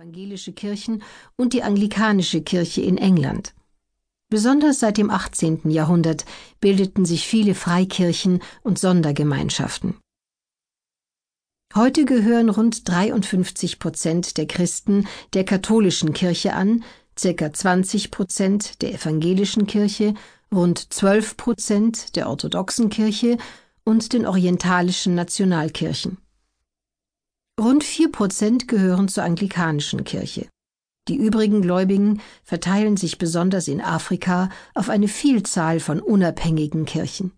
evangelische Kirchen und die anglikanische Kirche in England. Besonders seit dem 18. Jahrhundert bildeten sich viele Freikirchen und Sondergemeinschaften. Heute gehören rund 53 Prozent der Christen der katholischen Kirche an, circa 20 Prozent der evangelischen Kirche, rund 12 Prozent der orthodoxen Kirche und den orientalischen Nationalkirchen. Rund vier Prozent gehören zur anglikanischen Kirche. Die übrigen Gläubigen verteilen sich besonders in Afrika auf eine Vielzahl von unabhängigen Kirchen.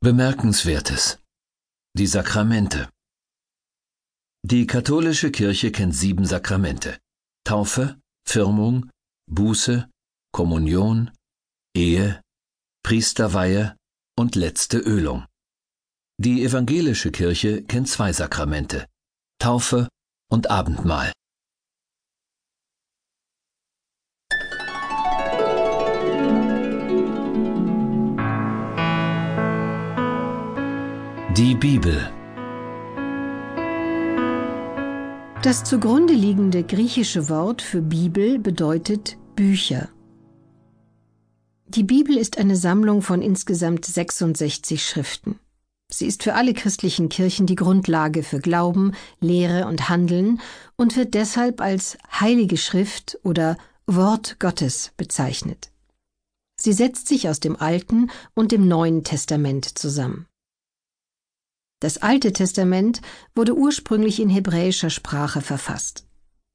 Bemerkenswertes. Die Sakramente. Die katholische Kirche kennt sieben Sakramente. Taufe, Firmung, Buße, Kommunion, Ehe, Priesterweihe und letzte Ölung. Die evangelische Kirche kennt zwei Sakramente, Taufe und Abendmahl. Die Bibel Das zugrunde liegende griechische Wort für Bibel bedeutet Bücher. Die Bibel ist eine Sammlung von insgesamt 66 Schriften. Sie ist für alle christlichen Kirchen die Grundlage für Glauben, Lehre und Handeln und wird deshalb als Heilige Schrift oder Wort Gottes bezeichnet. Sie setzt sich aus dem Alten und dem Neuen Testament zusammen. Das Alte Testament wurde ursprünglich in hebräischer Sprache verfasst.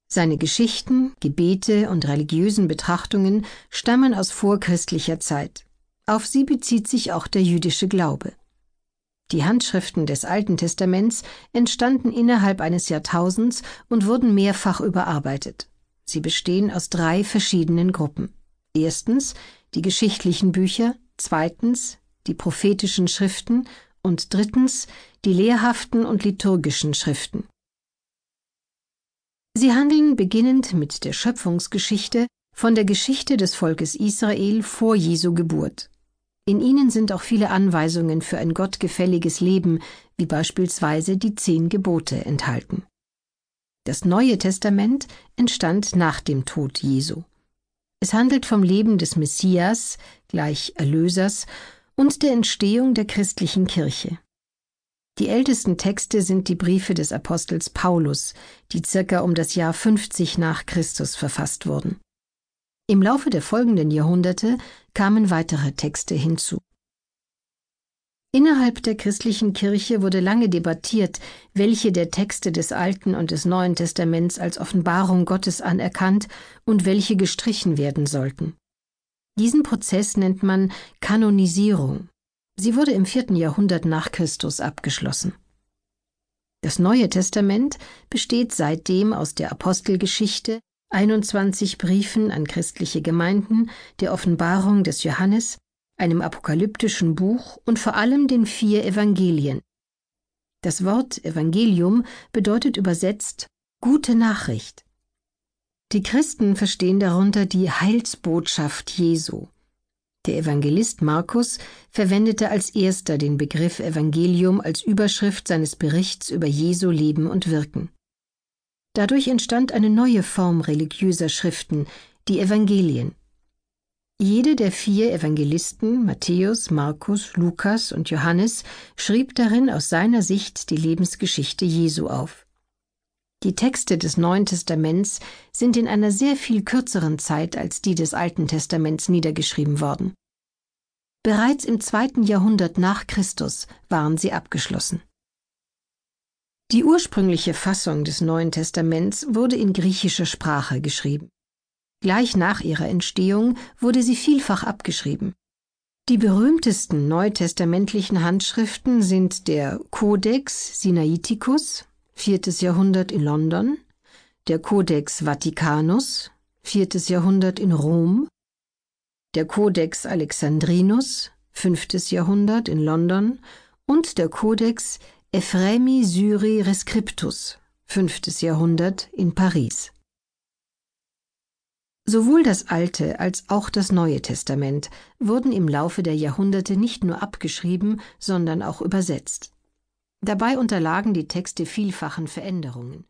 Seine Geschichten, Gebete und religiösen Betrachtungen stammen aus vorchristlicher Zeit. Auf sie bezieht sich auch der jüdische Glaube. Die Handschriften des Alten Testaments entstanden innerhalb eines Jahrtausends und wurden mehrfach überarbeitet. Sie bestehen aus drei verschiedenen Gruppen. Erstens die geschichtlichen Bücher, zweitens die prophetischen Schriften und drittens die lehrhaften und liturgischen Schriften. Sie handeln beginnend mit der Schöpfungsgeschichte von der Geschichte des Volkes Israel vor Jesu Geburt. In ihnen sind auch viele Anweisungen für ein gottgefälliges Leben, wie beispielsweise die zehn Gebote enthalten. Das Neue Testament entstand nach dem Tod Jesu. Es handelt vom Leben des Messias, gleich Erlösers, und der Entstehung der christlichen Kirche. Die ältesten Texte sind die Briefe des Apostels Paulus, die circa um das Jahr 50 nach Christus verfasst wurden. Im Laufe der folgenden Jahrhunderte kamen weitere Texte hinzu. Innerhalb der christlichen Kirche wurde lange debattiert, welche der Texte des Alten und des Neuen Testaments als Offenbarung Gottes anerkannt und welche gestrichen werden sollten. Diesen Prozess nennt man Kanonisierung. Sie wurde im vierten Jahrhundert nach Christus abgeschlossen. Das Neue Testament besteht seitdem aus der Apostelgeschichte, 21 Briefen an christliche Gemeinden, der Offenbarung des Johannes, einem apokalyptischen Buch und vor allem den vier Evangelien. Das Wort Evangelium bedeutet übersetzt gute Nachricht. Die Christen verstehen darunter die Heilsbotschaft Jesu. Der Evangelist Markus verwendete als erster den Begriff Evangelium als Überschrift seines Berichts über Jesu Leben und Wirken. Dadurch entstand eine neue Form religiöser Schriften, die Evangelien. Jede der vier Evangelisten, Matthäus, Markus, Lukas und Johannes, schrieb darin aus seiner Sicht die Lebensgeschichte Jesu auf. Die Texte des Neuen Testaments sind in einer sehr viel kürzeren Zeit als die des Alten Testaments niedergeschrieben worden. Bereits im zweiten Jahrhundert nach Christus waren sie abgeschlossen. Die ursprüngliche Fassung des Neuen Testaments wurde in griechischer Sprache geschrieben. Gleich nach ihrer Entstehung wurde sie vielfach abgeschrieben. Die berühmtesten neutestamentlichen Handschriften sind der Codex Sinaiticus, viertes Jahrhundert in London, der Codex Vaticanus, viertes Jahrhundert in Rom, der Codex Alexandrinus, fünftes Jahrhundert in London und der Codex Ephremi Syri Rescriptus, 5. Jahrhundert in Paris. Sowohl das Alte als auch das Neue Testament wurden im Laufe der Jahrhunderte nicht nur abgeschrieben, sondern auch übersetzt. Dabei unterlagen die Texte vielfachen Veränderungen.